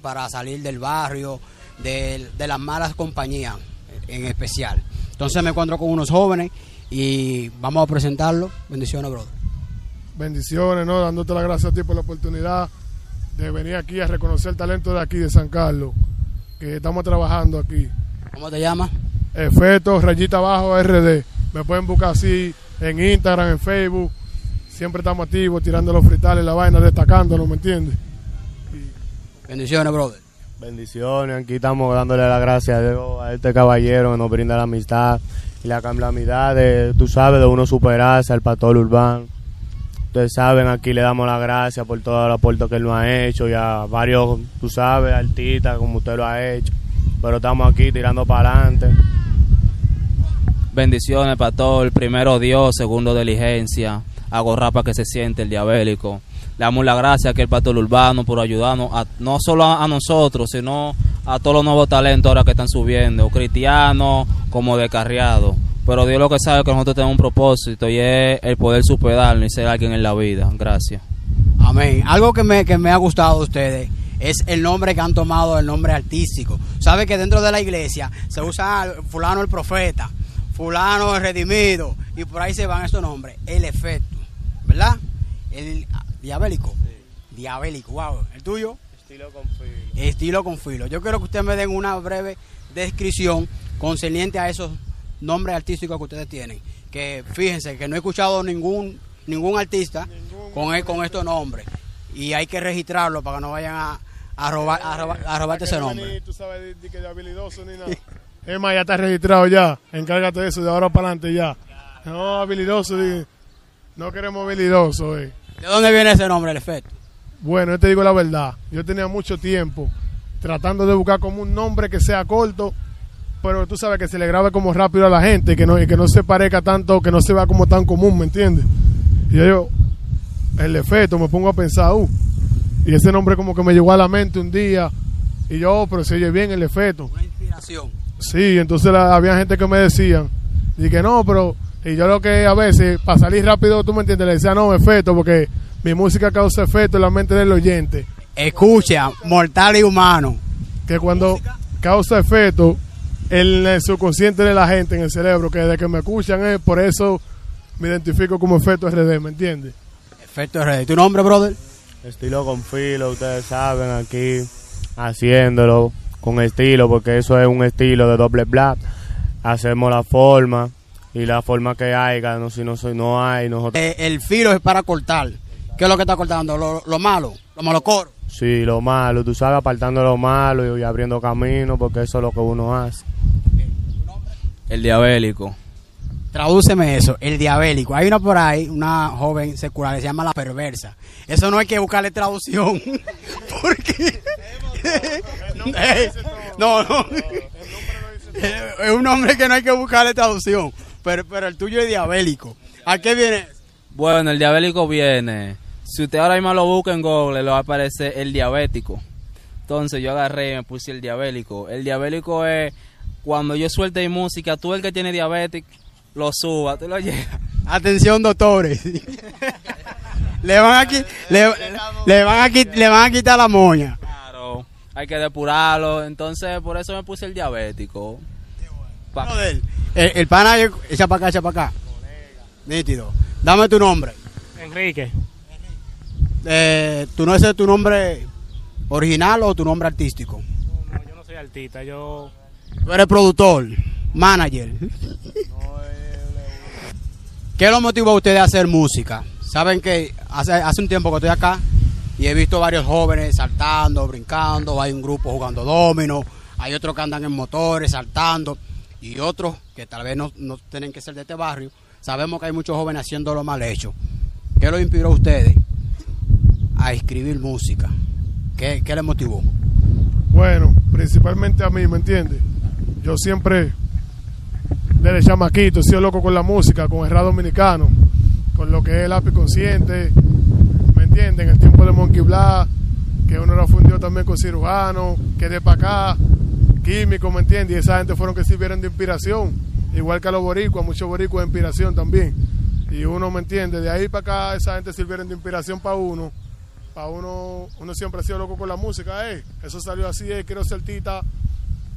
para salir del barrio, de, de las malas compañías en especial. Entonces me encuentro con unos jóvenes y vamos a presentarlo. Bendiciones, brother. Bendiciones, ¿no? Dándote las gracias a ti por la oportunidad de venir aquí a reconocer el talento de aquí de San Carlos, que estamos trabajando aquí. ¿Cómo te llamas? Efecto, rayita abajo, RD. Me pueden buscar así en Instagram, en Facebook. Siempre estamos activos, tirando los fritales, la vaina, destacándonos, ¿me entiendes? Bendiciones, brother. Bendiciones, aquí estamos dándole las gracias a Dios, a este caballero que nos brinda la amistad y la calamidad de, tú sabes, de uno superarse, al pastor urbano. Ustedes saben, aquí le damos las gracias por todo el aporte que él nos ha hecho y a varios, tú sabes, artistas como usted lo ha hecho. Pero estamos aquí tirando para adelante. Bendiciones, pastor. Primero Dios, segundo diligencia. Hago rapa que se siente el diabélico. Le damos las gracias a el pastor urbano por ayudarnos, no solo a, a, nosotros, sino a todos los nuevos talentos ahora que están subiendo, cristianos como descarriados. Pero Dios lo que sabe es que nosotros tenemos un propósito y es el poder superarnos y ser alguien en la vida. Gracias. Amén. Algo que me, que me ha gustado de ustedes es el nombre que han tomado, el nombre artístico. Sabe que dentro de la iglesia se usa fulano el profeta, fulano el redimido, y por ahí se van estos nombres. El efecto, ¿verdad? El diabélico. Sí. Diabélico, wow. ¿El tuyo? Estilo con filo. Estilo con filo. Yo quiero que ustedes me den una breve descripción concerniente a esos nombres artísticos que ustedes tienen. Que fíjense que no he escuchado ningún ningún artista ningún con, el, con estos nombres. Y hay que registrarlo para que no vayan a, a, robar, a, robar, a robarte ese nombre. Ni, tú sabes de, de que de habilidoso ni nada. es más, ya está registrado ya. Encárgate de eso de ahora para adelante ya. No, habilidoso. No queremos habilidoso. Eh. ¿De dónde viene ese nombre, el efecto? Bueno, yo te digo la verdad. Yo tenía mucho tiempo tratando de buscar como un nombre que sea corto, pero tú sabes que se le grabe como rápido a la gente, que no, y que no se parezca tanto, que no se vea como tan común, ¿me entiendes? Y yo, el efecto, me pongo a pensar, uh, y ese nombre como que me llegó a la mente un día, y yo, oh, pero se oye bien el efecto. Una inspiración. Sí, entonces la, había gente que me decían, y que no, pero, y yo lo que a veces, para salir rápido, tú me entiendes, le decía, no, efecto, porque mi música causa efecto en la mente del oyente. Escucha, mortal y humano. Que cuando causa efecto en el subconsciente de la gente, en el cerebro, que desde que me escuchan es por eso me identifico como efecto RD, ¿me entiendes? Efecto RD. ¿Tu nombre, brother? Estilo con filo, ustedes saben, aquí haciéndolo con estilo, porque eso es un estilo de doble black. Hacemos la forma y la forma que haya, no, si no, si no hay, nosotros... Eh, el filo es para cortar. ¿Qué es lo que está cortando? Lo, lo malo, lo malo coro. Sí, lo malo, tú sabes, apartando lo malo y, abriendo camino, porque eso es lo que uno hace. El diabélico. Tradúceme eso, el diabélico. Hay una por ahí, una joven secular que se llama la perversa. Eso no hay que buscarle traducción. Porque. no, no. Es un nombre que no hay que buscarle traducción. Pero, pero el tuyo es diabélico. ¿A qué viene? Bueno, el diabélico viene. Si usted ahora mismo lo busca en Google, le va a aparecer el diabético. Entonces yo agarré y me puse el diabélico. El diabélico es cuando yo suelte mi música, tú el que tiene diabetes, lo suba, tú lo llevas. Atención, doctores. le van a le, le van a le van a quitar la moña. Claro, hay que depurarlo. Entonces, por eso me puse el diabético. Pa- El, el pana echa para acá, echa para acá. Nítido. Dame tu nombre. Enrique, Eh, ¿Tú no ese tu nombre original o tu nombre artístico? no, no, yo no soy artista, yo Tú eres productor, manager. ¿Qué lo motivó a ustedes a hacer música? Saben que hace, hace un tiempo que estoy acá y he visto varios jóvenes saltando, brincando, hay un grupo jugando domino, hay otros que andan en motores saltando y otros que tal vez no, no tienen que ser de este barrio. Sabemos que hay muchos jóvenes haciendo lo mal hecho. ¿Qué los inspiró a ustedes a escribir música? ¿Qué, qué les motivó? Bueno, principalmente a mí, ¿me entiendes? Yo siempre, desde chamaquito, he sido loco con la música, con el rap dominicano, con lo que es el lápiz consciente, ¿me entienden? El tiempo de Monkey Black, que uno lo fundió también con cirujano, que de para acá, químico, ¿me entiendes? Y esa gente fueron que sirvieron de inspiración, igual que a los boricuas, muchos boricuas de inspiración también. Y uno, ¿me entiende? De ahí para acá, esa gente sirvieron de inspiración para uno. Para uno, uno siempre ha sido loco con la música, eh. Eso salió así, eh, quiero ser tita,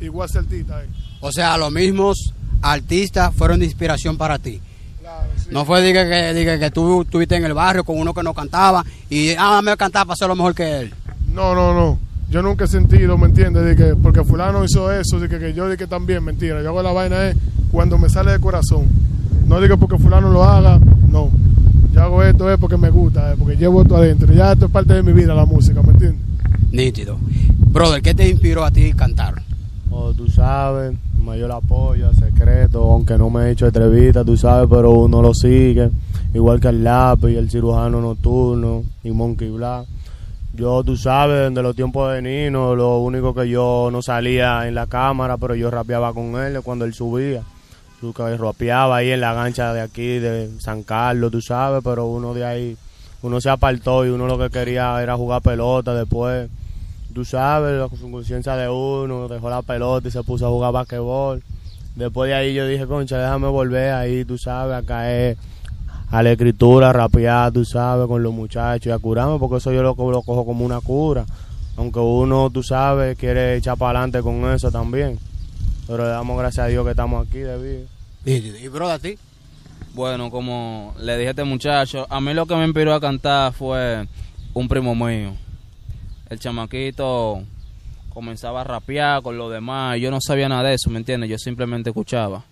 igual ser tita, eh. O sea, los mismos artistas fueron de inspiración para ti. Claro, sí. No fue diga que, diga que tú estuviste en el barrio con uno que no cantaba y ah, me cantaba para ser lo mejor que él. No, no, no. Yo nunca he sentido, ¿me entiendes? De que porque fulano hizo eso, de que, que yo que también, mentira. Yo hago la vaina es cuando me sale de corazón. No digo porque fulano lo haga, no. Yo hago esto es porque me gusta, eh, porque llevo esto adentro. Ya esto es parte de mi vida, la música, ¿me entiendes? Nítido. Brother, ¿qué te inspiró a ti cantar? O tú sabes, mayor apoyo, secreto, aunque no me he hecho entrevista, tú sabes, pero uno lo sigue. Igual que el lápiz, el cirujano nocturno y Monkey Black. Yo, tú sabes, desde los tiempos de Nino, lo único que yo no salía en la cámara, pero yo rapeaba con él cuando él subía. Tú que rapeaba ahí en la gancha de aquí, de San Carlos, tú sabes, pero uno de ahí, uno se apartó y uno lo que quería era jugar pelota después. Tú sabes, la conciencia de uno, dejó la pelota y se puso a jugar basquetbol. Después de ahí yo dije, concha, déjame volver ahí, tú sabes, a caer a la escritura, a rapear, tú sabes, con los muchachos y a curarme, porque eso yo lo, lo cojo como una cura. Aunque uno, tú sabes, quiere echar para adelante con eso también. Pero le damos gracias a Dios que estamos aquí de vida. ¿Y brother a ti? Bueno, como le dije a este muchacho, a mí lo que me inspiró a cantar fue un primo mío. El chamaquito comenzaba a rapear con los demás. Yo no sabía nada de eso, ¿me entiendes? Yo simplemente escuchaba.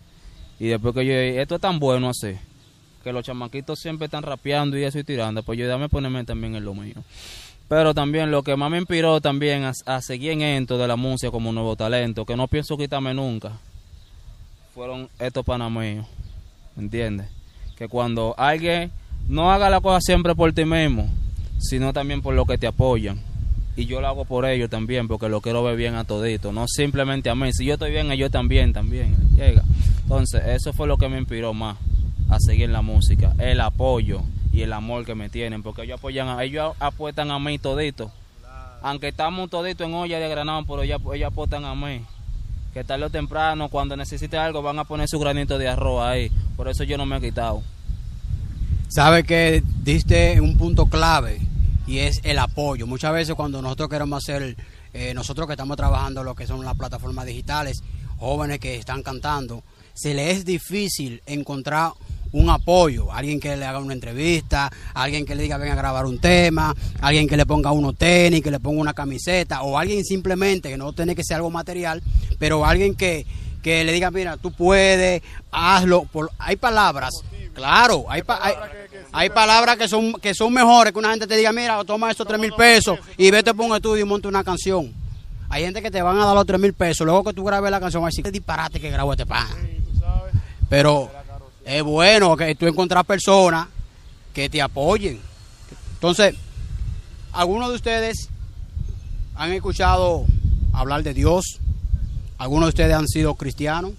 Y después que yo, esto es tan bueno así, que los chamaquitos siempre están rapeando y eso y tirando, pues yo dame ponerme también en lo mío. Pero también lo que más me inspiró también a, a seguir en esto de la música como nuevo talento, que no pienso quitarme nunca, fueron estos panameños, ¿me entiendes? Que cuando alguien no haga la cosa siempre por ti mismo, sino también por lo que te apoyan. Y yo lo hago por ellos también, porque lo quiero ver bien a todito, no simplemente a mí. Si yo estoy bien, ellos también, también. Llega. Entonces, eso fue lo que me inspiró más a seguir la música, el apoyo y el amor que me tienen, porque ellos apoyan, a, ellos apuestan a mí todito. Aunque estamos toditos en olla de granado, pero ellos, ellos apuestan a mí. Que tarde o temprano, cuando necesite algo, van a poner su granito de arroz ahí. Por eso yo no me he quitado. Sabe que diste un punto clave y es el apoyo. Muchas veces cuando nosotros queremos hacer, eh, nosotros que estamos trabajando lo que son las plataformas digitales, jóvenes que están cantando, se les es difícil encontrar un apoyo, alguien que le haga una entrevista, alguien que le diga ven a grabar un tema, alguien que le ponga unos tenis, que le ponga una camiseta, o alguien simplemente, que no tiene que ser algo material, pero alguien que, que le diga, mira, tú puedes, hazlo. Por, hay palabras, claro, hay, pa- hay, hay palabras que son, que son mejores que una gente te diga, mira, toma estos tres mil pesos y vete por un estudio y monta una canción. Hay gente que te van a dar los tres mil pesos, luego que tú grabes la canción, va a decir, qué disparate que grabó este pan. Pero es bueno que tú encontrar personas que te apoyen. Entonces, ¿algunos de ustedes han escuchado hablar de Dios? ¿Algunos de ustedes han sido cristianos?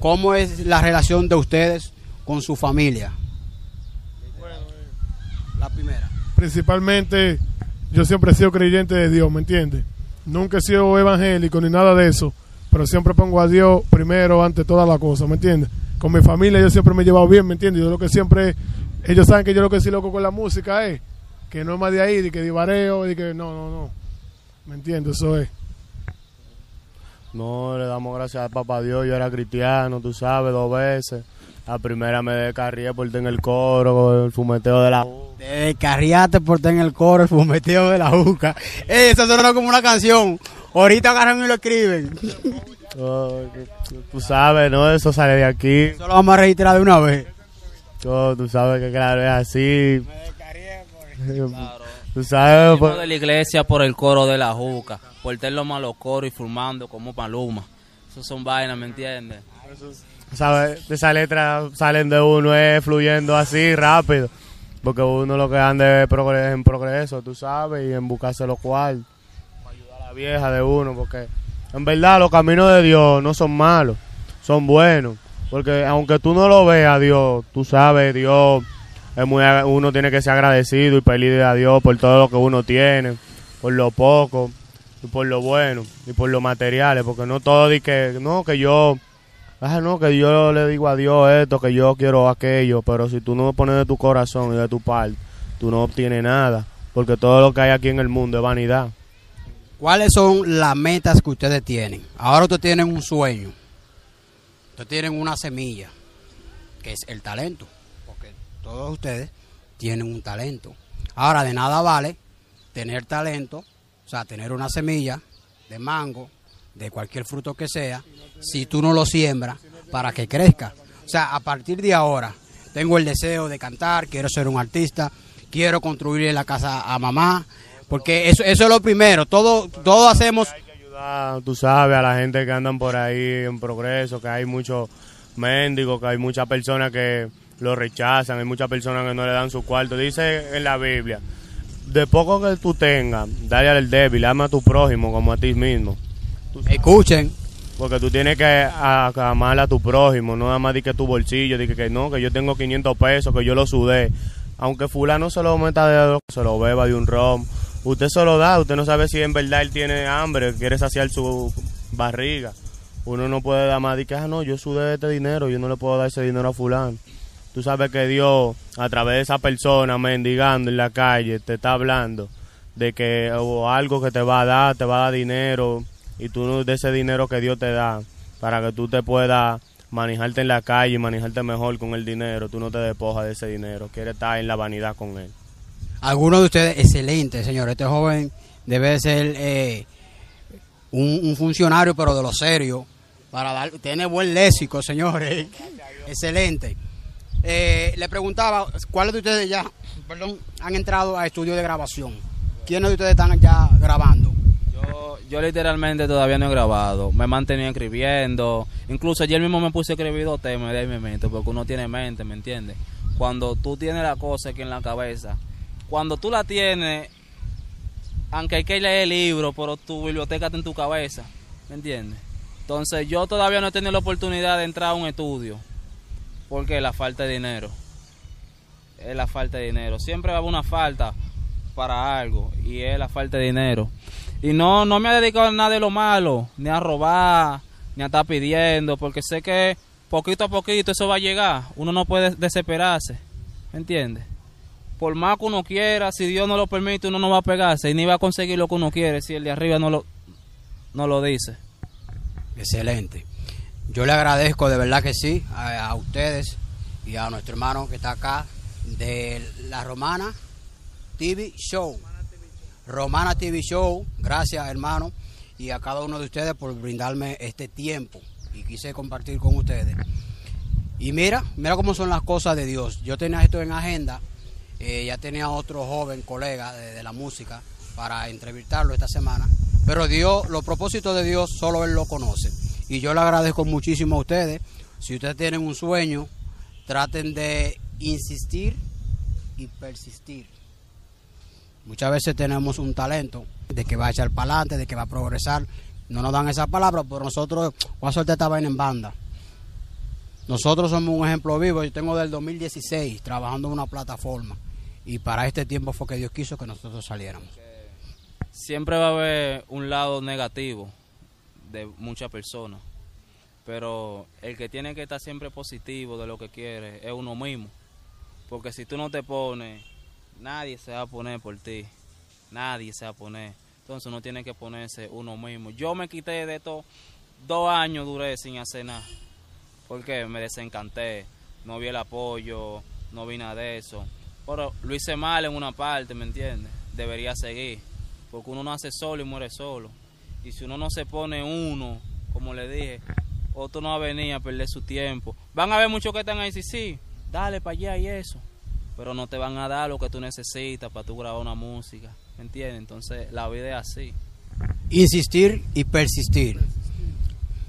¿Cómo es la relación de ustedes con su familia? La primera. Principalmente, yo siempre he sido creyente de Dios, ¿me entiendes? Nunca he sido evangélico ni nada de eso, pero siempre pongo a Dios primero ante todas las cosas, ¿me entiendes? Con mi familia yo siempre me he llevado bien, ¿me entiendes? Yo lo que siempre, ellos saben que yo lo que sí loco con la música es que no es más de ahí, de que divareo, de que no, no, no. ¿Me entiendes? Eso es. No, le damos gracias al papá Dios. Yo era cristiano, tú sabes, dos veces. La primera me descarrié por en el coro, el fumeteo de la... Te carriaste por estar en el coro, el fumeteo de la juca. Eh, Eso sonó como una canción. Ahorita agarran y lo escriben. Oh, tú sabes, ¿no? Eso sale de aquí. Eso lo vamos a registrar de una vez. Oh, tú sabes que claro, es así. Claro. Tú sabes, Fuimos pues, de la iglesia por el coro de la juca, por tener los malos coros y formando como paluma. Eso son vainas, ¿me entiendes? sabes, esas letras salen de uno es fluyendo así rápido. Porque uno lo que anda es en progreso, tú sabes, y en buscarse lo cual. Para ayudar a la vieja de uno, porque en verdad los caminos de Dios no son malos, son buenos. Porque aunque tú no lo veas, Dios, tú sabes, Dios, es muy, uno tiene que ser agradecido y pedirle a Dios por todo lo que uno tiene, por lo poco y por lo bueno y por los materiales, porque no todo di que, no, que yo, ah, no, que yo le digo a Dios esto, que yo quiero aquello, pero si tú no pones de tu corazón y de tu parte, tú no obtienes nada. porque todo lo que hay aquí en el mundo es vanidad. ¿Cuáles son las metas que ustedes tienen? Ahora ustedes tienen un sueño. Ustedes tienen una semilla, que es el talento. Porque todos ustedes tienen un talento. Ahora, de nada vale tener talento, o sea, tener una semilla de mango, de cualquier fruto que sea, si tú no lo siembras para que crezca. O sea, a partir de ahora, tengo el deseo de cantar, quiero ser un artista, quiero construir la casa a mamá, porque eso, eso es lo primero, todo, todo hacemos... Hay que ayudar, tú sabes, a la gente que andan por ahí en progreso, que hay muchos mendigos, que hay muchas personas que lo rechazan, hay muchas personas que no le dan su cuarto. Dice en la Biblia, de poco que tú tengas, dale al débil, ama a tu prójimo como a ti mismo. Escuchen, Porque tú tienes que amar a tu prójimo, no nada más di que tu bolsillo, di que, que no, que yo tengo 500 pesos, que yo lo sudé. Aunque fulano se lo meta de se lo beba de un rom, usted se lo da, usted no sabe si en verdad él tiene hambre, quiere saciar su barriga. Uno no puede dar más, di que, ah, no, yo sudé este dinero, yo no le puedo dar ese dinero a fulano. Tú sabes que Dios, a través de esa persona mendigando en la calle, te está hablando de que o algo que te va a dar, te va a dar dinero y tú de ese dinero que Dios te da para que tú te puedas manejarte en la calle y manejarte mejor con el dinero, tú no te despojas de ese dinero, quieres estar en la vanidad con él. Algunos de ustedes, excelente, señor, este joven debe de ser eh, un, un funcionario, pero de lo serio, para dar, tiene buen léxico, señores, excelente. Eh, le preguntaba, ¿cuáles de ustedes ya, perdón, han entrado a estudio de grabación? ¿Quiénes de ustedes están ya grabando? Yo, yo literalmente todavía no he grabado, me he mantenido escribiendo, incluso ayer mismo me puse a escribir dos temas de ahí me meto, porque uno tiene mente, ¿me entiendes? Cuando tú tienes la cosa aquí en la cabeza, cuando tú la tienes, aunque hay que leer el libro, pero tu biblioteca está en tu cabeza, ¿me entiendes? Entonces yo todavía no he tenido la oportunidad de entrar a un estudio, porque la falta de dinero, es la falta de dinero, siempre va a haber una falta para algo, y es la falta de dinero. Y no, no me he dedicado a nada de lo malo, ni a robar, ni a estar pidiendo, porque sé que poquito a poquito eso va a llegar. Uno no puede desesperarse, ¿me entiendes? Por más que uno quiera, si Dios no lo permite, uno no va a pegarse y ni va a conseguir lo que uno quiere si el de arriba no lo, no lo dice. Excelente. Yo le agradezco de verdad que sí a, a ustedes y a nuestro hermano que está acá de la Romana TV Show. Romana TV Show, gracias hermano y a cada uno de ustedes por brindarme este tiempo y quise compartir con ustedes. Y mira, mira cómo son las cosas de Dios. Yo tenía esto en agenda, eh, ya tenía otro joven colega de, la música para entrevistarlo esta semana. Pero Dios, los propósitos de Dios, solo Él lo conoce. Y yo le agradezco muchísimo a ustedes. Si ustedes tienen un sueño, traten de insistir y persistir. Muchas veces tenemos un talento de que va a echar para adelante, de que va a progresar. No nos dan esa palabra, pero nosotros, voy a soltar esta vaina en banda. Nosotros somos un ejemplo vivo. Yo tengo del 2016 trabajando en una plataforma. Y para este tiempo fue que Dios quiso que nosotros saliéramos. Siempre va a haber un lado negativo de muchas personas, pero el que tiene que estar siempre positivo de lo que quiere es uno mismo. Porque si tú no te pones, nadie se va a poner por ti. Nadie se va a poner. Entonces uno tiene que ponerse uno mismo. Yo me quité de estos dos años, duré sin hacer nada. Porque me desencanté. No vi el apoyo, no vi nada de eso. Lo hice mal en una parte, ¿me entiendes? Debería seguir. Porque uno nace solo y muere solo. Y si uno no se pone uno, como le dije, otro no va a venir a perder su tiempo. Van a haber muchos que están ahí, sí, sí, dale para allá y eso. Pero no te van a dar lo que tú necesitas para tú grabar una música. ¿Me entiendes? Entonces la vida es así. Insistir y persistir.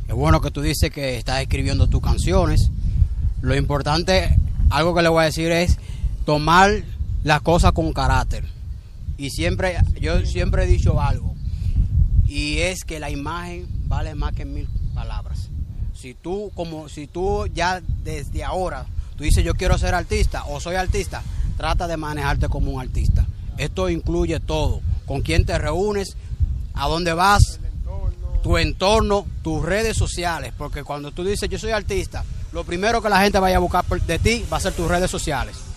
Es bueno que tú dices que estás escribiendo tus canciones. Lo importante, algo que le voy a decir es tomar las cosas con carácter. Y siempre, yo siempre he dicho algo. Y es que la imagen vale más que mil palabras. Si tú, como, si tú ya desde ahora, tú dices yo quiero ser artista o soy artista, trata de manejarte como un artista. Esto incluye todo. Con quién te reúnes, a dónde vas, tu entorno, tus redes sociales. Porque cuando tú dices yo soy artista, lo primero que la gente vaya a buscar de ti va a ser tus redes sociales.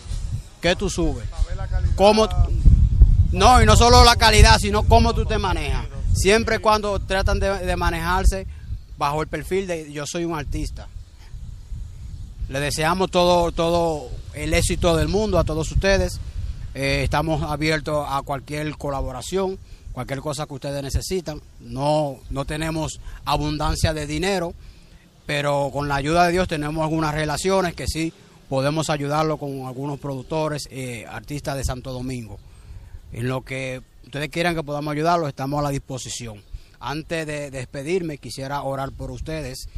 ¿Qué tú subes? ¿Cómo? No, y no solo la calidad, sino cómo tú te manejas. Siempre cuando tratan de, de manejarse bajo el perfil de yo soy un artista. Le deseamos todo, todo el éxito del mundo a todos ustedes. Eh, estamos abiertos a cualquier colaboración, cualquier cosa que ustedes necesitan. No, no tenemos abundancia de dinero, pero con la ayuda de Dios tenemos algunas relaciones que sí podemos ayudarlo con algunos productores, eh, artistas de Santo Domingo. En lo que ustedes quieran que podamos ayudarlos, estamos a la disposición. Antes de despedirme, quisiera orar por ustedes.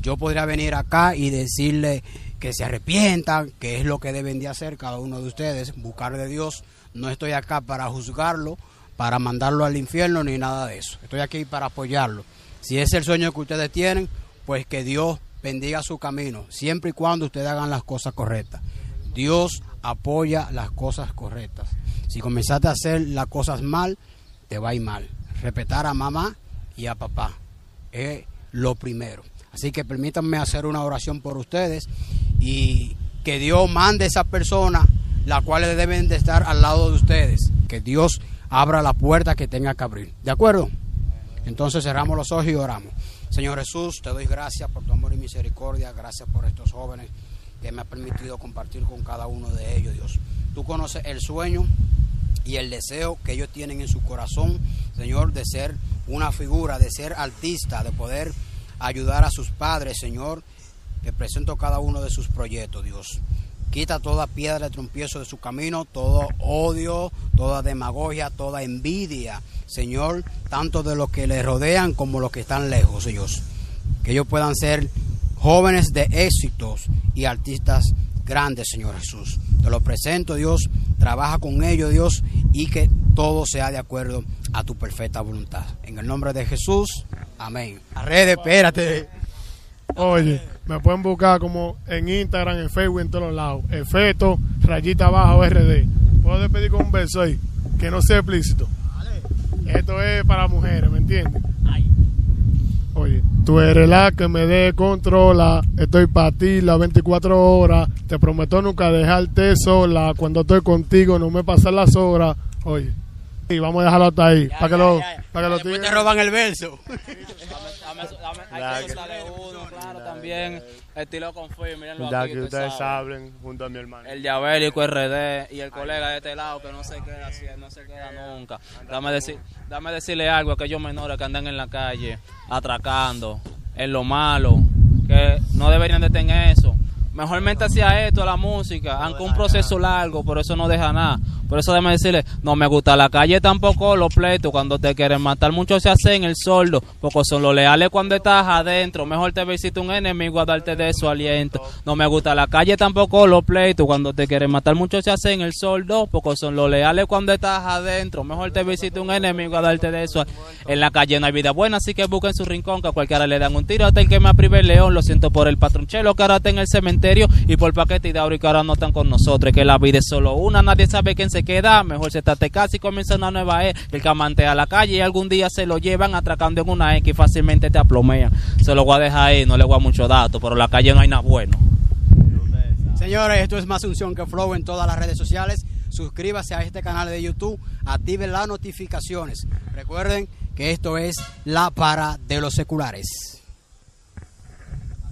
Yo podría venir acá y decirle que se arrepientan, que es lo que deben de hacer cada uno de ustedes, buscar de Dios. No estoy acá para juzgarlo, para mandarlo al infierno ni nada de eso. Estoy aquí para apoyarlo. Si es el sueño que ustedes tienen, pues que Dios bendiga su camino, siempre y cuando ustedes hagan las cosas correctas. Dios apoya las cosas correctas. Si comenzaste a hacer las cosas mal, te va a ir mal. Respetar a mamá y a papá es lo primero. Así que permítanme hacer una oración por ustedes y que Dios mande a esas personas las cuales deben de estar al lado de ustedes. Que Dios abra la puerta que tenga que abrir. ¿De acuerdo? Entonces cerramos los ojos y oramos. Señor Jesús, te doy gracias por tu amor y misericordia. Gracias por estos jóvenes que me ha permitido compartir con cada uno de ellos, Dios. Tú conoces el sueño y el deseo que ellos tienen en su corazón, Señor, de ser una figura, de ser artista, de poder ayudar a sus padres, Señor. Te presento cada uno de sus proyectos, Dios. Quita toda piedra de trompiezo de su camino, todo odio, toda demagogia, toda envidia, Señor, tanto de los que le rodean como los que están lejos, Dios. Que ellos puedan ser jóvenes de éxitos y artistas grandes, Señor Jesús. Te lo presento, Dios. Trabaja con ellos, Dios, y que todo sea de acuerdo a tu perfecta voluntad. En el nombre de Jesús, amén. A redes, espérate. Oye, me pueden buscar como en Instagram, en Facebook, en todos lados. Efecto, rayita abajo, RD. Puedo despedir con un verso ahí, que no sea explícito. Esto es para mujeres, ¿me entiendes? Oye, tú eres la que me descontrola. Estoy para ti las 24 horas. Te prometo nunca dejarte sola. Cuando estoy contigo no me pasan las horas. Oye, y vamos a dejarlo hasta ahí. para que lo, para que lo te roban el verso. Dame, dame, La hay que que- usarle uno, claro, también. Estilo confirm, mírenlo Ya aquí, que ustedes saben. junto a mi hermano. El diabélico RD y el colega de este lado que no se queda así, no se queda nunca. Dame, decir, dame decirle algo a aquellos menores que andan en la calle atracando, en lo malo, que no deberían de tener eso. Mejor métase a esto, la música, aunque un proceso largo, por eso no deja nada. Por eso déjame decirle, no me gusta la calle tampoco, los pleitos, cuando te quieren matar, muchos se hacen el sordo, pocos son los leales cuando estás adentro. Mejor te visita un enemigo a darte de su aliento. No me gusta la calle tampoco, los pleitos, cuando te quieren matar, muchos se hacen el sordo, pocos son los leales cuando estás adentro. Mejor te visita un enemigo a darte de eso. En la calle no hay vida buena, así que busquen su rincón, que a cualquiera le dan un tiro hasta el que me aprive el león. Lo siento por el patronchelo que ahora está en el cementerio y por paquete de que ahora no están con nosotros. Que la vida es solo una, nadie sabe quién se queda. Mejor se tate casi comienza una nueva era. El que amantea la calle y algún día se lo llevan atracando en una X y fácilmente te aplomean. Se lo voy a dejar ahí, no le voy a mucho dato, pero la calle no hay nada bueno. Señores, esto es más unción que flow en todas las redes sociales. Suscríbase a este canal de YouTube, active las notificaciones. Recuerden que esto es la para de los seculares.